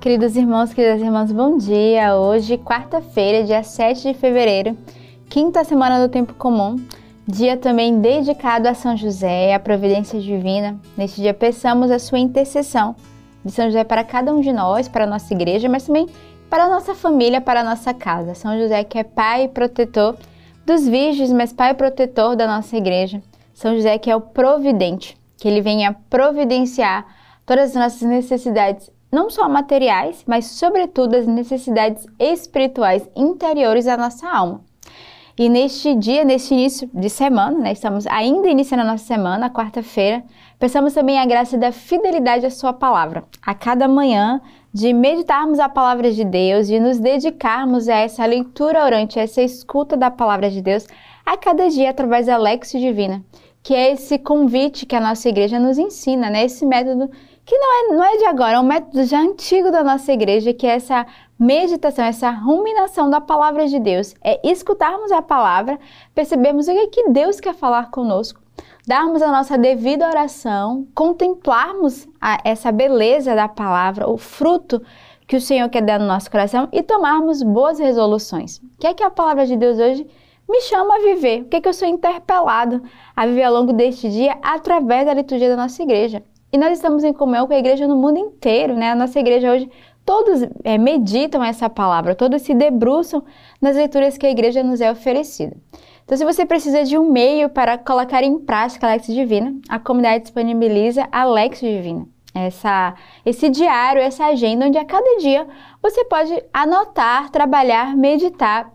Queridos irmãos, queridas irmãs, bom dia! Hoje, quarta-feira, dia 7 de fevereiro, quinta semana do tempo comum, dia também dedicado a São José, a providência divina. Neste dia, peçamos a sua intercessão de São José para cada um de nós, para a nossa igreja, mas também para a nossa família, para a nossa casa. São José, que é pai e protetor dos virgens, mas pai e protetor da nossa igreja. São José, que é o providente, que ele venha providenciar todas as nossas necessidades não só materiais, mas sobretudo as necessidades espirituais interiores da nossa alma. E neste dia, neste início de semana, né, estamos ainda iniciando a nossa semana, quarta-feira, pensamos também a graça da fidelidade à Sua palavra. A cada manhã, de meditarmos a palavra de Deus, de nos dedicarmos a essa leitura orante, a essa escuta da palavra de Deus, a cada dia através da Lexio Divina, que é esse convite que a nossa igreja nos ensina, né? esse método que não é, não é de agora, é um método já antigo da nossa igreja, que é essa meditação, essa ruminação da palavra de Deus. É escutarmos a palavra, percebermos o que, é que Deus quer falar conosco, darmos a nossa devida oração, contemplarmos a, essa beleza da palavra, o fruto que o Senhor quer dar no nosso coração e tomarmos boas resoluções. O que é que a palavra de Deus hoje me chama a viver? O que é que eu sou interpelado a viver ao longo deste dia através da liturgia da nossa igreja? E nós estamos em comunhão com a igreja no mundo inteiro, né? A nossa igreja hoje, todos é, meditam essa palavra, todos se debruçam nas leituras que a igreja nos é oferecida. Então, se você precisa de um meio para colocar em prática a Lexo Divina, a comunidade disponibiliza a Lexo Divina. Essa, esse diário, essa agenda, onde a cada dia você pode anotar, trabalhar, meditar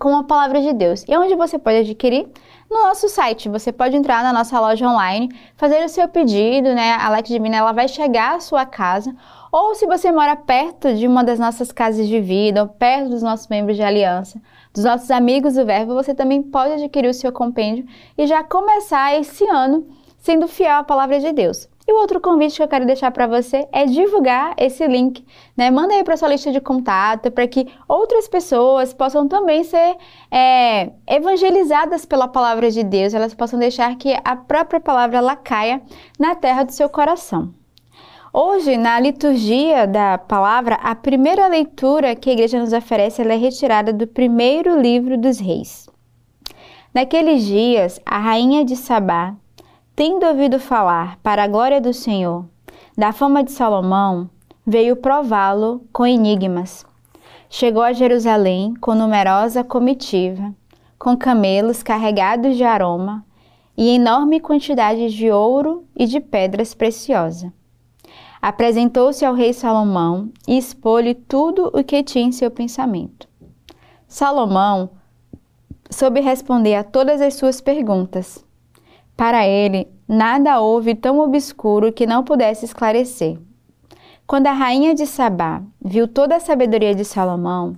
com a palavra de Deus. E onde você pode adquirir? No nosso site. Você pode entrar na nossa loja online, fazer o seu pedido, né? A Lex Divina ela vai chegar à sua casa. Ou se você mora perto de uma das nossas casas de vida, ou perto dos nossos membros de aliança, dos nossos amigos do Verbo, você também pode adquirir o seu compêndio e já começar esse ano sendo fiel à palavra de Deus. E o outro convite que eu quero deixar para você é divulgar esse link, né? Manda aí para sua lista de contato para que outras pessoas possam também ser é, evangelizadas pela palavra de Deus, elas possam deixar que a própria palavra ela caia na terra do seu coração. Hoje, na liturgia da palavra, a primeira leitura que a igreja nos oferece é retirada do primeiro livro dos reis. Naqueles dias, a rainha de Sabá Tendo ouvido falar, para a glória do Senhor, da fama de Salomão, veio prová-lo com enigmas. Chegou a Jerusalém com numerosa comitiva, com camelos carregados de aroma e enorme quantidade de ouro e de pedras preciosas. Apresentou-se ao rei Salomão e expôs-lhe tudo o que tinha em seu pensamento. Salomão soube responder a todas as suas perguntas para ele, nada houve tão obscuro que não pudesse esclarecer. Quando a rainha de Sabá viu toda a sabedoria de Salomão,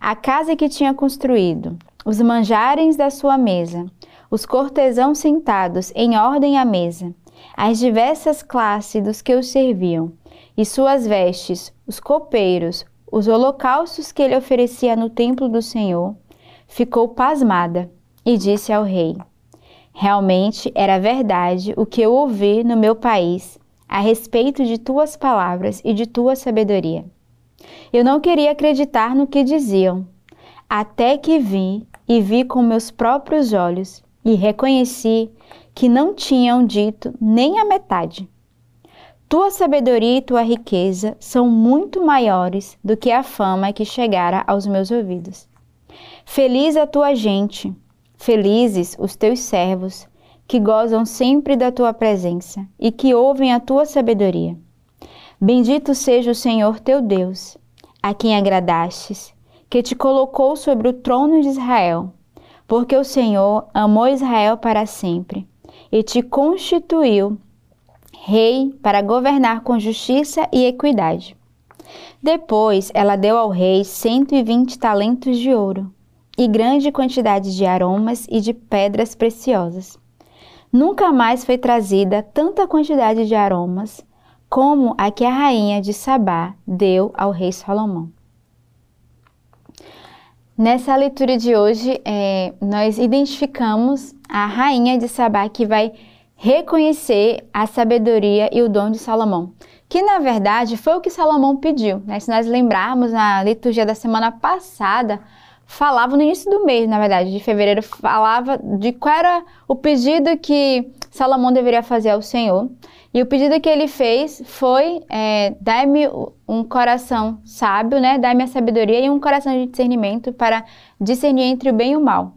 a casa que tinha construído, os manjares da sua mesa, os cortesãos sentados em ordem à mesa, as diversas classes dos que o serviam, e suas vestes, os copeiros, os holocaustos que ele oferecia no templo do Senhor, ficou pasmada e disse ao rei: Realmente era verdade o que eu ouvi no meu país a respeito de tuas palavras e de tua sabedoria. Eu não queria acreditar no que diziam, até que vi e vi com meus próprios olhos e reconheci que não tinham dito nem a metade. Tua sabedoria e tua riqueza são muito maiores do que a fama que chegara aos meus ouvidos. Feliz a tua gente Felizes os teus servos, que gozam sempre da tua presença e que ouvem a tua sabedoria. Bendito seja o Senhor teu Deus, a quem agradastes, que te colocou sobre o trono de Israel, porque o Senhor amou Israel para sempre e te constituiu rei para governar com justiça e equidade. Depois ela deu ao rei cento e vinte talentos de ouro e grande quantidade de aromas e de pedras preciosas. Nunca mais foi trazida tanta quantidade de aromas como a que a rainha de Sabá deu ao rei Salomão. Nessa leitura de hoje, é, nós identificamos a rainha de Sabá que vai reconhecer a sabedoria e o dom de Salomão. que na verdade foi o que Salomão pediu. Né? Se nós lembrarmos na liturgia da semana passada, falava no início do mês, na verdade, de fevereiro, falava de qual era o pedido que Salomão deveria fazer ao Senhor. E o pedido que ele fez foi: é, dai-me um coração sábio, né? Dai-me a sabedoria e um coração de discernimento para discernir entre o bem e o mal.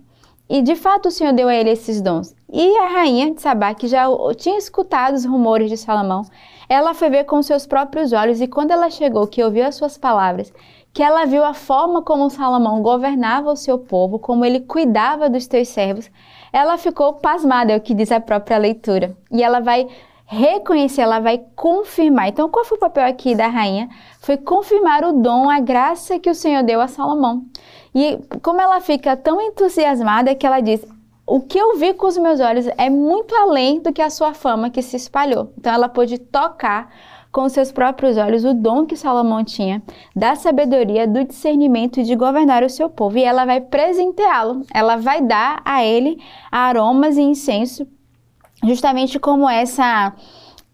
E de fato o Senhor deu a ele esses dons. E a rainha de Sabá, que já tinha escutado os rumores de Salomão, ela foi ver com seus próprios olhos e quando ela chegou, que ouviu as suas palavras, que ela viu a forma como Salomão governava o seu povo, como ele cuidava dos teus servos, ela ficou pasmada, é o que diz a própria leitura. E ela vai reconhecer, ela vai confirmar. Então, qual foi o papel aqui da rainha? Foi confirmar o dom, a graça que o Senhor deu a Salomão. E como ela fica tão entusiasmada que ela diz: O que eu vi com os meus olhos é muito além do que a sua fama que se espalhou. Então, ela pôde tocar com seus próprios olhos o dom que Salomão tinha da sabedoria, do discernimento e de governar o seu povo. E ela vai presenteá-lo, ela vai dar a ele aromas e incenso justamente como essa,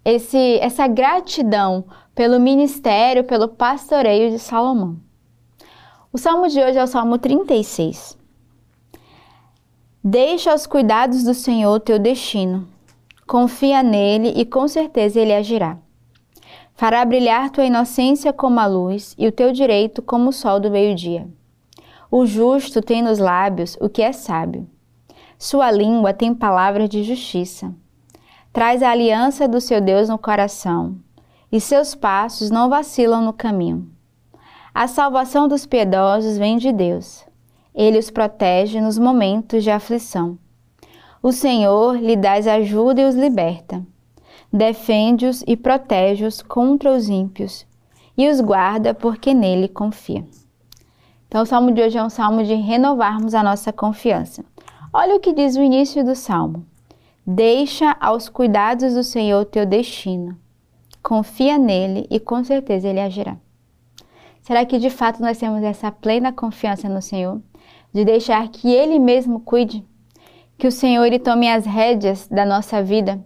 esse, essa gratidão pelo ministério, pelo pastoreio de Salomão. O salmo de hoje é o salmo 36. Deixa aos cuidados do Senhor teu destino. Confia nele e com certeza ele agirá. Fará brilhar tua inocência como a luz e o teu direito como o sol do meio-dia. O justo tem nos lábios o que é sábio sua língua tem palavras de justiça. Traz a aliança do seu Deus no coração, e seus passos não vacilam no caminho. A salvação dos piedosos vem de Deus. Ele os protege nos momentos de aflição. O Senhor lhe dá ajuda e os liberta. Defende-os e protege-os contra os ímpios, e os guarda porque nele confia. Então, o salmo de hoje é um salmo de renovarmos a nossa confiança. Olha o que diz o início do salmo: Deixa aos cuidados do Senhor teu destino. Confia nele e com certeza ele agirá. Será que de fato nós temos essa plena confiança no Senhor? De deixar que Ele mesmo cuide? Que o Senhor tome as rédeas da nossa vida?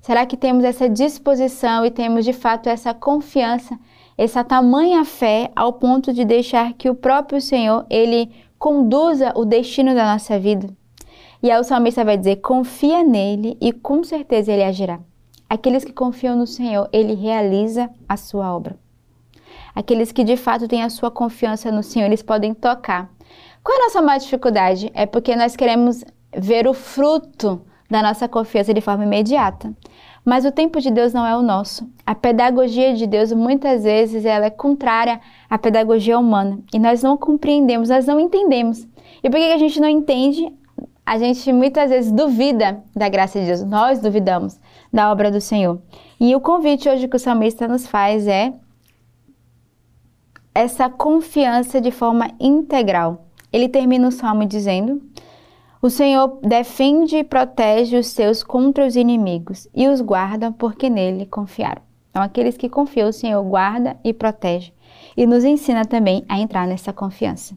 Será que temos essa disposição e temos de fato essa confiança, essa tamanha fé ao ponto de deixar que o próprio Senhor ele conduza o destino da nossa vida? E aí o salmista vai dizer: confia nele e com certeza ele agirá. Aqueles que confiam no Senhor, ele realiza a sua obra. Aqueles que de fato têm a sua confiança no Senhor, eles podem tocar. Qual é a nossa maior dificuldade? É porque nós queremos ver o fruto da nossa confiança de forma imediata. Mas o tempo de Deus não é o nosso. A pedagogia de Deus muitas vezes ela é contrária à pedagogia humana e nós não compreendemos, nós não entendemos. E por que a gente não entende? a gente muitas vezes duvida da graça de Deus, nós duvidamos da obra do Senhor. E o convite hoje que o salmista nos faz é essa confiança de forma integral. Ele termina o salmo dizendo: O Senhor defende e protege os seus contra os inimigos e os guarda porque nele confiaram. Então, aqueles que confiam, o Senhor guarda e protege e nos ensina também a entrar nessa confiança.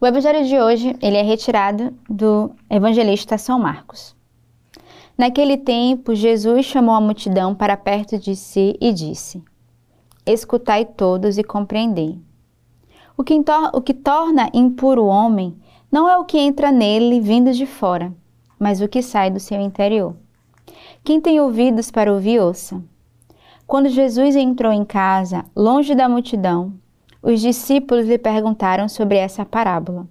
O evangelho de hoje, ele é retirado do evangelista São Marcos. Naquele tempo, Jesus chamou a multidão para perto de si e disse: Escutai todos e compreendei. O que, o que torna impuro o homem não é o que entra nele vindo de fora, mas o que sai do seu interior. Quem tem ouvidos para ouvir, ouça. Quando Jesus entrou em casa, longe da multidão, os discípulos lhe perguntaram sobre essa parábola.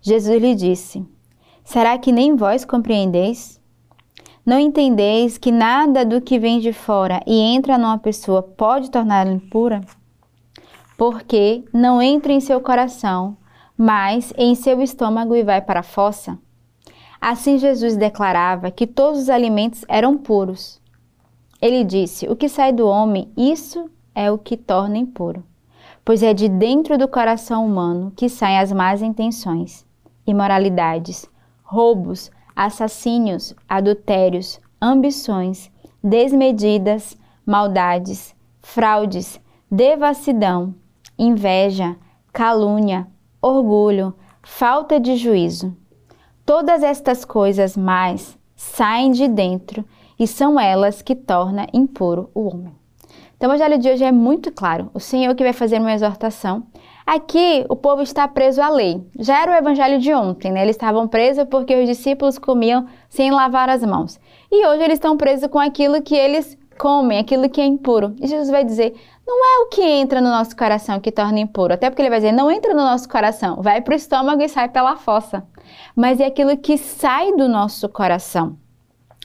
Jesus lhe disse: Será que nem vós compreendeis? Não entendeis que nada do que vem de fora e entra numa pessoa pode torná-la impura? Porque não entra em seu coração, mas em seu estômago e vai para a fossa? Assim Jesus declarava que todos os alimentos eram puros. Ele disse: O que sai do homem, isso é o que torna impuro pois é de dentro do coração humano que saem as más intenções, imoralidades, roubos, assassínios, adultérios, ambições, desmedidas, maldades, fraudes, devassidão, inveja, calúnia, orgulho, falta de juízo. Todas estas coisas mais saem de dentro e são elas que tornam impuro o homem. Então, o evangelho de hoje é muito claro. O Senhor que vai fazer uma exortação. Aqui, o povo está preso à lei. Já era o evangelho de ontem, né? Eles estavam presos porque os discípulos comiam sem lavar as mãos. E hoje eles estão presos com aquilo que eles comem, aquilo que é impuro. E Jesus vai dizer: não é o que entra no nosso coração que torna impuro. Até porque ele vai dizer: não entra no nosso coração, vai para o estômago e sai pela fossa. Mas é aquilo que sai do nosso coração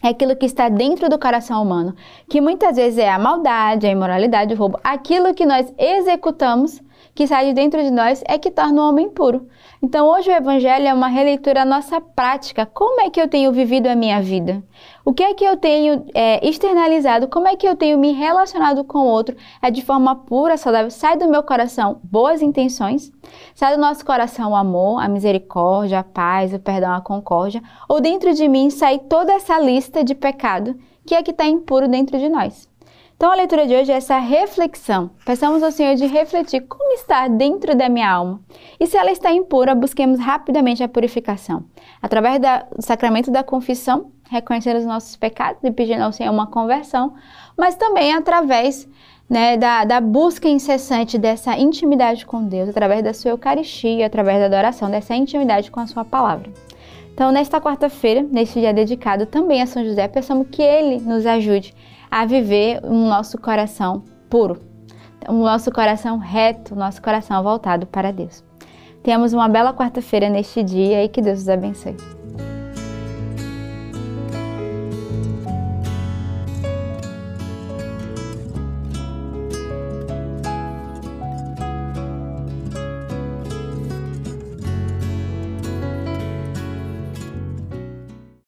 é aquilo que está dentro do coração humano, que muitas vezes é a maldade, a imoralidade, o roubo, aquilo que nós executamos, que sai de dentro de nós, é que torna o homem puro. Então, hoje o Evangelho é uma releitura da nossa prática. Como é que eu tenho vivido a minha vida? O que é que eu tenho é, externalizado? Como é que eu tenho me relacionado com o outro? É de forma pura, saudável. Sai do meu coração boas intenções, sai do nosso coração o amor, a misericórdia, a paz, o perdão, a concórdia. Ou dentro de mim sai toda essa lista de pecado que é que está impuro dentro de nós. Então a leitura de hoje é essa reflexão. Peçamos ao Senhor de refletir como está dentro da minha alma. E se ela está impura, busquemos rapidamente a purificação. Através do sacramento da confissão, reconhecendo os nossos pecados e pedindo ao Senhor uma conversão, mas também através né, da, da, busca incessante dessa intimidade com Deus, através da sua Eucaristia, através da adoração, dessa intimidade com a sua palavra. Então, nesta quarta-feira, neste dia dedicado também a São José, peçamos que ele nos ajude a viver um nosso coração puro, o nosso coração reto, o nosso coração voltado para Deus. Tenhamos uma bela quarta-feira neste dia e que Deus os abençoe.